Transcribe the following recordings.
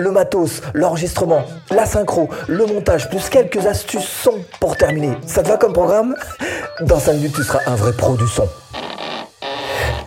le matos, l'enregistrement, la synchro, le montage, plus quelques astuces son pour terminer. Ça te va comme programme? Dans 5 minutes, tu seras un vrai pro du son.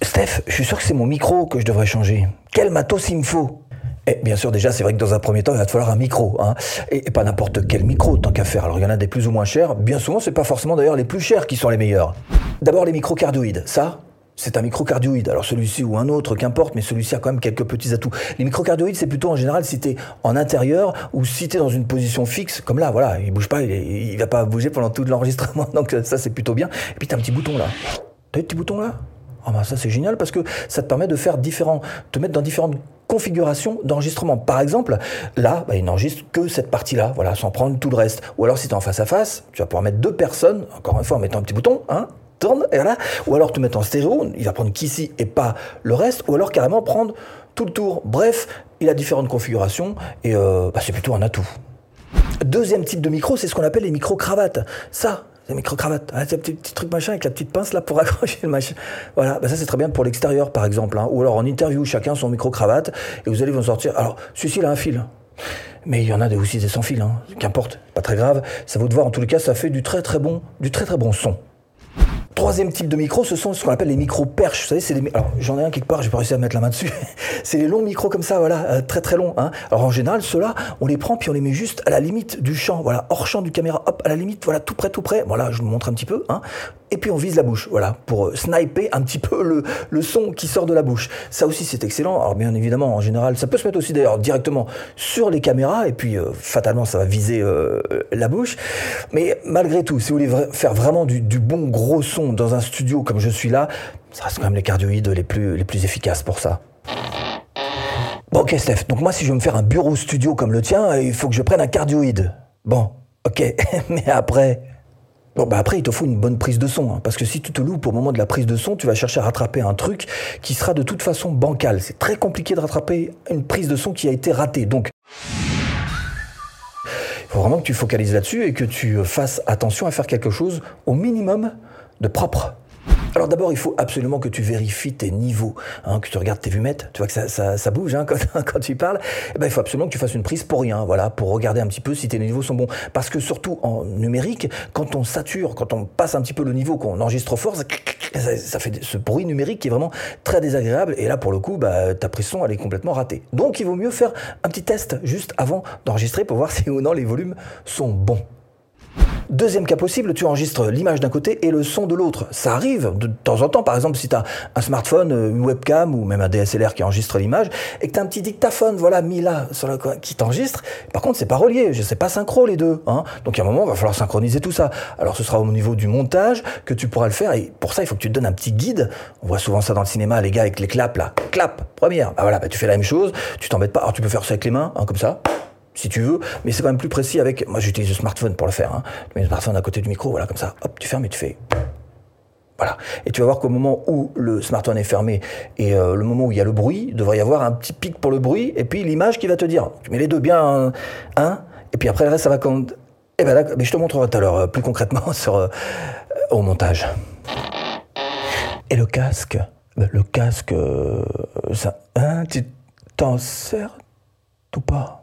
Steph, je suis sûr que c'est mon micro que je devrais changer. Quel matos il me faut? Et bien sûr, déjà, c'est vrai que dans un premier temps, il va te falloir un micro, hein. et, pas n'importe quel micro, tant qu'à faire. Alors, il y en a des plus ou moins chers. Bien souvent, c'est pas forcément d'ailleurs les plus chers qui sont les meilleurs. D'abord, les micros cardioïdes. Ça, c'est un microcardioïde. Alors celui-ci ou un autre, qu'importe, mais celui-ci a quand même quelques petits atouts. Les microcardioïdes, c'est plutôt en général si t'es en intérieur ou si t'es dans une position fixe, comme là, voilà, il bouge pas, il, il va pas bouger pendant tout l'enregistrement, donc ça c'est plutôt bien. Et puis t'as un petit bouton là. T'as un petit bouton là? Ah bah ça c'est génial parce que ça te permet de faire différents, te mettre dans différentes configurations d'enregistrement. Par exemple, là, bah, il n'enregistre que cette partie-là, voilà, sans prendre tout le reste. Ou alors si tu es en face à face, tu vas pouvoir mettre deux personnes, encore une fois en mettant un petit bouton, hein, et voilà. Ou alors te mettre en stéréo, il va prendre qu'ici et pas le reste, ou alors carrément prendre tout le tour. Bref, il a différentes configurations et euh, bah, c'est plutôt un atout. Deuxième type de micro, c'est ce qu'on appelle les micro-cravates. Ça, les micro-cravates. Ah, c'est un petit, petit, truc machin avec la petite pince là pour accrocher le machin. Voilà, bah, ça c'est très bien pour l'extérieur par exemple. Hein. Ou alors en interview, chacun son micro-cravate et vous allez vous en sortir. Alors, celui-ci il a un fil. Mais il y en a des aussi des sans fil, hein. qu'importe, pas très grave. Ça vaut de voir, en tous les cas, ça fait du très très bon, du très très bon son. Troisième type de micro, ce sont ce qu'on appelle les micros perches. Vous savez, c'est les. Alors, j'en ai un quelque part, j'ai pas réussi à mettre la main dessus. c'est les longs micros comme ça, voilà, euh, très très longs. Hein. Alors, en général, ceux-là, on les prend puis on les met juste à la limite du champ, voilà, hors champ du caméra, hop, à la limite, voilà, tout près, tout près. Voilà, je vous montre un petit peu, hein et puis on vise la bouche, voilà, pour euh, sniper un petit peu le, le son qui sort de la bouche. Ça aussi c'est excellent. Alors bien évidemment, en général, ça peut se mettre aussi d'ailleurs directement sur les caméras, et puis euh, fatalement ça va viser euh, la bouche. Mais malgré tout, si vous voulez faire vraiment du, du, bon gros son dans un studio comme je suis là, ça reste quand même les cardioïdes les plus, les plus efficaces pour ça. Bon ok Steph, donc moi si je veux me faire un bureau studio comme le tien, il faut que je prenne un cardioïde. Bon, ok, mais après... Bon, bah après, il te faut une bonne prise de son, hein, parce que si tu te loues au moment de la prise de son, tu vas chercher à rattraper un truc qui sera de toute façon bancal. C'est très compliqué de rattraper une prise de son qui a été ratée. Donc, il faut vraiment que tu focalises là-dessus et que tu fasses attention à faire quelque chose au minimum de propre. Alors d'abord, il faut absolument que tu vérifies tes niveaux, hein, que tu regardes tes vumettes. Tu vois que ça, bouge hein, quand, tu parles. Eh ben, il faut absolument que tu fasses une prise pour rien, voilà, pour regarder un petit peu si tes niveaux sont bons. Parce que surtout en numérique, quand on sature, quand on passe un petit peu le niveau, qu'on enregistre fort, ça, ça, fait ce bruit numérique qui est vraiment très désagréable. Et là, pour le coup, bah, ta prise son, elle est complètement ratée. Donc, il vaut mieux faire un petit test juste avant d'enregistrer pour voir si ou non les volumes sont bons. Deuxième cas possible, tu enregistres l'image d'un côté et le son de l'autre. Ça arrive de temps en temps, par exemple, si tu as un smartphone, une webcam ou même un DSLR qui enregistre l'image et que tu as un petit dictaphone, voilà, mis là, sur le, qui t'enregistre. Par contre, c'est pas relié, je sais pas synchro les deux. Hein. Donc, à un moment, il va falloir synchroniser tout ça. Alors, ce sera au niveau du montage que tu pourras le faire et pour ça, il faut que tu te donnes un petit guide. On voit souvent ça dans le cinéma, les gars, avec les claps là. Clap, première. Bah voilà, bah, tu fais la même chose, tu t'embêtes pas. Alors, tu peux faire ça avec les mains, hein, comme ça si tu veux, mais c'est quand même plus précis avec. Moi, j'utilise le smartphone pour le faire. Hein. Tu mets le smartphone à côté du micro, voilà, comme ça. Hop, tu fermes et tu fais. Voilà. Et tu vas voir qu'au moment où le smartphone est fermé et euh, le moment où il y a le bruit, il devrait y avoir un petit pic pour le bruit et puis l'image qui va te dire. Tu mets les deux bien, hein, et puis après le reste, ça va quand. Eh ben là, mais je te montrerai tout à l'heure, euh, plus concrètement, sur, euh, au montage. Et le casque ben, Le casque, ça. Hein, tu t'en sers ou pas?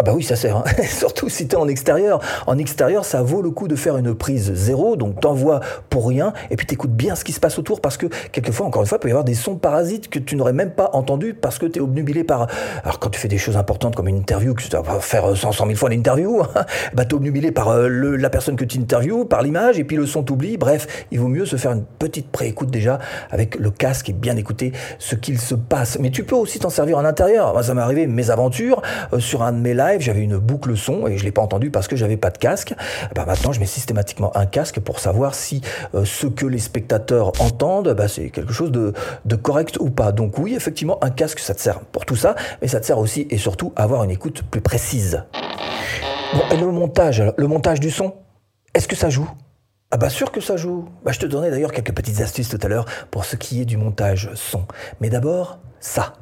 Ah bah oui, ça sert. Hein. Surtout si tu es en extérieur. En extérieur, ça vaut le coup de faire une prise zéro, donc t'envoies pour rien, et puis t'écoutes bien ce qui se passe autour, parce que quelquefois, encore une fois, il peut y avoir des sons parasites que tu n'aurais même pas entendus parce que tu es obnubilé par... Alors quand tu fais des choses importantes comme une interview, que tu vas faire 100, 100 000 fois l'interview, hein, bah t'es obnubilé par euh, la personne que tu interviews, par l'image, et puis le son t'oublie. Bref, il vaut mieux se faire une petite préécoute déjà avec le casque et bien écouter ce qu'il se passe. Mais tu peux aussi t'en servir en intérieur. Moi, ça m'est arrivé mes aventures euh, sur un de mes lives j'avais une boucle son et je l'ai pas entendu parce que j'avais pas de casque. Bah maintenant, je mets systématiquement un casque pour savoir si euh, ce que les spectateurs entendent, bah, c'est quelque chose de, correct ou pas. Donc oui, effectivement, un casque, ça te sert pour tout ça, mais ça te sert aussi et surtout à avoir une écoute plus précise. Et le montage, le montage du son, est-ce que ça joue? Ah bah sûr que ça joue. Bah je te donnais d'ailleurs quelques petites astuces tout à l'heure pour ce qui est du montage son. Mais d'abord, ça.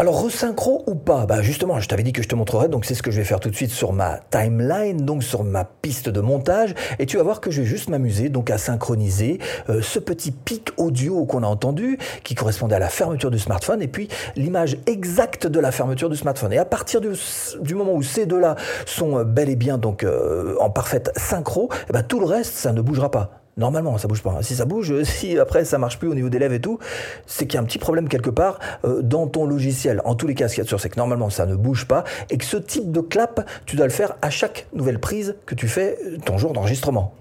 Alors resynchro ou pas? Bah justement, je t'avais dit que je te montrerais, donc c'est ce que je vais faire tout de suite sur ma timeline, donc sur ma piste de montage, et tu vas voir que je vais juste m'amuser donc à synchroniser euh, ce petit pic audio qu'on a entendu, qui correspondait à la fermeture du smartphone, et puis l'image exacte de la fermeture du smartphone. Et à partir du, du moment où ces deux-là sont euh, bel et bien donc euh, en parfaite synchro, eh ben, tout le reste ça ne bougera pas. Normalement, ça bouge pas. Si ça bouge, si après ça marche plus au niveau des lèvres et tout, c'est qu'il y a un petit problème quelque part euh, dans ton logiciel. En tous les cas, ce qu'il y a de sûr, c'est que normalement ça ne bouge pas et que ce type de clap, tu dois le faire à chaque nouvelle prise que tu fais ton jour d'enregistrement.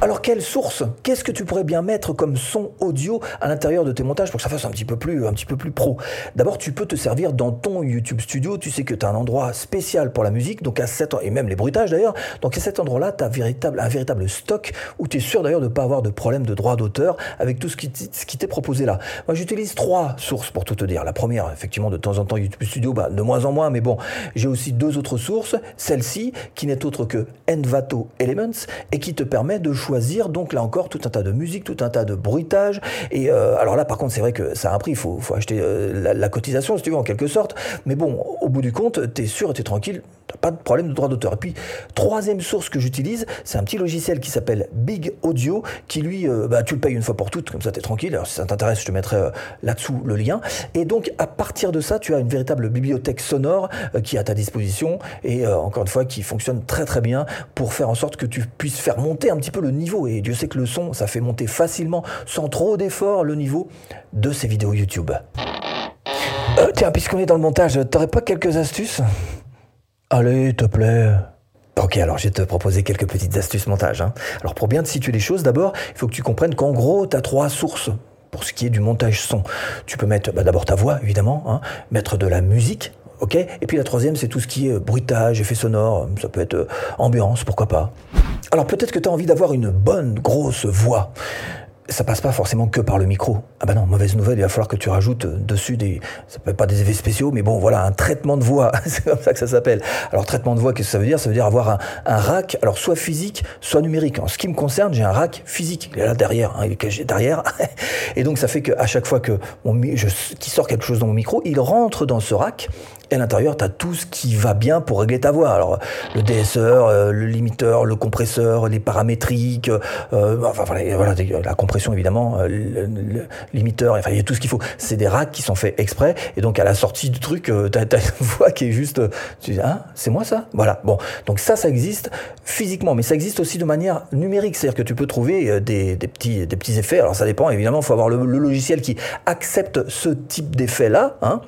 Alors quelle source? Qu'est-ce que tu pourrais bien mettre comme son audio à l'intérieur de tes montages pour que ça fasse un petit peu plus, un petit peu plus pro? D'abord, tu peux te servir dans ton YouTube Studio. Tu sais que tu as un endroit spécial pour la musique, donc à cet et même les bruitages d'ailleurs. Donc à cet endroit-là, tu as un véritable stock où tu es sûr d'ailleurs de ne pas avoir de problème de droit d'auteur avec tout ce qui, t'est proposé là. Moi, j'utilise trois sources pour tout te dire. La première, effectivement, de temps en temps YouTube Studio, bah, de moins en moins, mais bon, j'ai aussi deux autres sources. Celle-ci, qui n'est autre que Envato Elements et qui te permet de choisir donc là encore tout un tas de musique, tout un tas de bruitage. Et euh, alors là par contre c'est vrai que ça a un prix, il faut, faut, acheter euh, la, cotisation si tu veux en quelque sorte. Mais bon, au bout du compte, tu es sûr et tu es tranquille, t'as pas de problème de droit d'auteur. Et puis troisième source que j'utilise, c'est un petit logiciel qui s'appelle Big Audio, qui lui, euh, bah, tu le payes une fois pour toutes, comme ça tu es tranquille. Alors si ça t'intéresse, je te mettrai là-dessous le lien. Et donc à partir de ça, tu as une véritable bibliothèque sonore qui est à ta disposition et encore une fois qui fonctionne très très bien pour faire en sorte que tu puisses faire monter un petit le niveau et Dieu sait que le son, ça fait monter facilement, sans trop d'efforts, le niveau de ces vidéos YouTube. Euh, tiens, puisqu'on est dans le montage, t'aurais pas quelques astuces? Allez, te plaît. Ok, alors je vais te proposer quelques petites astuces montage. Hein. Alors pour bien te situer les choses, d'abord, il faut que tu comprennes qu'en gros, tu as trois sources pour ce qui est du montage son. Tu peux mettre bah, d'abord ta voix, évidemment, hein, mettre de la musique, ok. Et puis la troisième, c'est tout ce qui est bruitage, effet sonore, ça peut être euh, ambiance, pourquoi pas. Alors peut-être que tu as envie d'avoir une bonne grosse voix ça passe pas forcément que par le micro. Ah bah non, mauvaise nouvelle, il va falloir que tu rajoutes dessus des, ça peut être pas des effets spéciaux, mais bon, voilà, un traitement de voix, c'est comme ça que ça s'appelle. Alors traitement de voix, qu'est-ce que ça veut dire? Ça veut dire avoir un, un, rack, alors soit physique, soit numérique. En ce qui me concerne, j'ai un rack physique, il est là derrière, hein, il est caché derrière, et donc ça fait qu'à chaque fois que mon, je, qui sort quelque chose dans mon micro, il rentre dans ce rack, et à l'intérieur, tu as tout ce qui va bien pour régler ta voix. Alors, le DSR, euh, le limiteur, le compresseur, les paramétriques, euh, enfin, voilà, voilà, la évidemment, euh, limiteur, enfin, il y a tout ce qu'il faut. C'est des racks qui sont faits exprès. Et donc, à la sortie du truc, tu as, une voix qui est juste, tu dis, ah, c'est moi ça? Voilà. Bon, donc ça, ça existe physiquement, mais ça existe aussi de manière numérique. C'est-à-dire que tu peux trouver des, des, petits, des petits effets. Alors, ça dépend, évidemment, il faut avoir le, logiciel qui accepte ce type d'effet-là. Hein.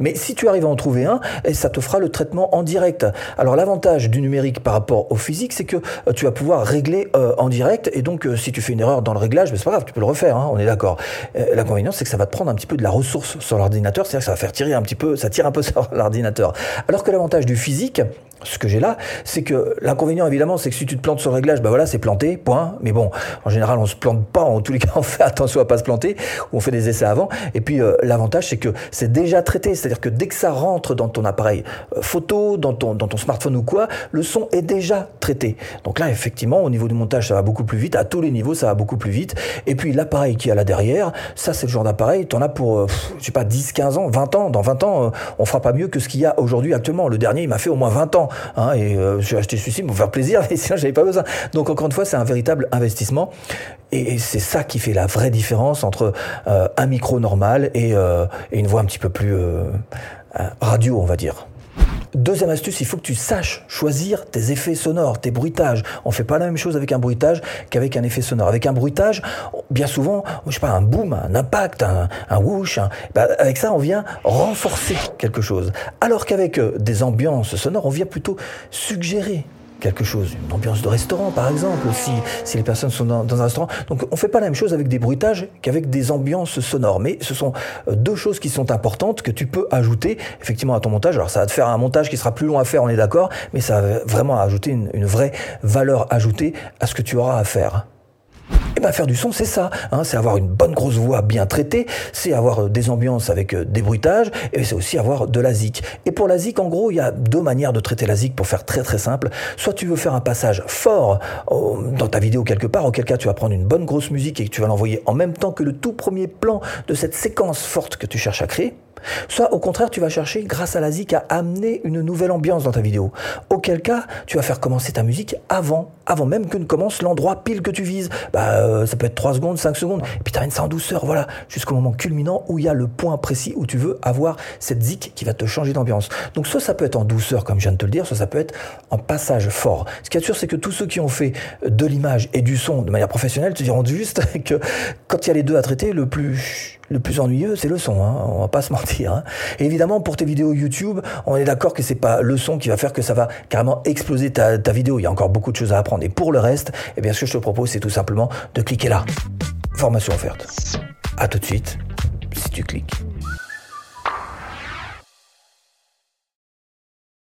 Mais si tu arrives à en trouver un, et ça te fera le traitement en direct. Alors l'avantage du numérique par rapport au physique, c'est que euh, tu vas pouvoir régler euh, en direct et donc euh, si tu fais une erreur dans le réglage, mais c'est pas tu peux le refaire, hein, on est d'accord. L'inconvénient, c'est que ça va te prendre un petit peu de la ressource sur l'ordinateur, c'est-à-dire que ça va faire tirer un petit peu, ça tire un peu sur l'ordinateur. Alors que l'avantage du physique, ce que j'ai là, c'est que l'inconvénient évidemment, c'est que si tu te plantes sur le réglage, bah voilà, c'est planté, point. Mais bon, en général, on se plante pas. En tous les cas, on fait attention à pas se planter, ou on fait des essais avant. Et puis l'avantage, c'est que c'est déjà traité, c'est-à-dire que dès que ça rentre dans ton appareil euh, photo, dans ton, dans ton smartphone ou quoi, le son est déjà traité. Donc là, effectivement, au niveau du montage, ça va beaucoup plus vite. À tous les niveaux, ça va beaucoup plus vite. Et puis l'appareil qui est là derrière, ça, c'est le genre d'appareil, tu en as pour, euh, je sais pas, 10, 15 ans, 20 ans. Dans 20 ans, euh, on fera pas mieux que ce qu'il y a aujourd'hui actuellement. Le dernier, il m'a fait au moins 20 ans. Hein, et j'ai acheté celui-ci pour faire plaisir, mais sinon, j'avais pas besoin. Donc encore une fois, c'est un véritable investissement. Et, c'est ça qui fait la vraie différence entre un micro normal et, et, une voix un petit peu plus euh, radio, on va dire. Deuxième astuce, il faut que tu saches choisir tes effets sonores, tes bruitages. On fait pas la même chose avec un bruitage qu'avec un effet sonore. Avec un bruitage, bien souvent, je sais pas, un boom, un impact, un, whoosh, bah, avec ça, on vient renforcer quelque chose. Alors qu'avec euh, des ambiances sonores, on vient plutôt suggérer quelque chose, une ambiance de restaurant par exemple, si, si les personnes sont dans, un restaurant. Donc on fait pas la même chose avec des bruitages qu'avec des ambiances sonores, mais ce sont euh, deux choses qui sont importantes que tu peux ajouter effectivement à ton montage. Alors ça va te faire un montage qui sera plus long à faire, on est d'accord, mais ça va vraiment ajouter une, une vraie valeur ajoutée à ce que tu auras à faire. Eh bien faire du son, c'est ça. Hein, c'est avoir une bonne grosse voix bien traitée, c'est avoir euh, des ambiances avec euh, des bruitages, et c'est aussi avoir de la zik. Et pour la zik, en gros, il y a deux manières de traiter la zik pour faire très très simple. Soit tu veux faire un passage fort dans ta vidéo quelque part, auquel cas tu vas prendre une bonne grosse musique et que tu vas l'envoyer en même temps que le tout premier plan de cette séquence forte que tu cherches à créer. Soit au contraire, tu vas chercher, grâce à la zik, à amener une nouvelle ambiance dans ta vidéo. Auquel cas, tu vas faire commencer ta musique avant, avant même que ne commence l'endroit pile que tu vises. Bah, euh, ça peut être 3 secondes, 5 secondes. Et puis tu ça en douceur, voilà, jusqu'au moment culminant où il y a le point précis où tu veux avoir cette zik qui va te changer d'ambiance. Donc soit ça peut être en douceur, comme je viens de te le dire, soit ça peut être en passage fort. Ce qui est sûr, c'est que tous ceux qui ont fait de l'image et du son de manière professionnelle te diront juste que quand il y a les deux à traiter, le plus le plus ennuyeux, c'est le son, hein, on va pas se mentir. Hein. Évidemment, pour tes vidéos YouTube, on est d'accord que c'est pas le son qui va faire que ça va carrément exploser ta, ta, vidéo. Il y a encore beaucoup de choses à apprendre. Et pour le reste, eh bien, ce que je te propose, c'est tout simplement de cliquer là. Formation offerte. À tout de suite, si tu cliques.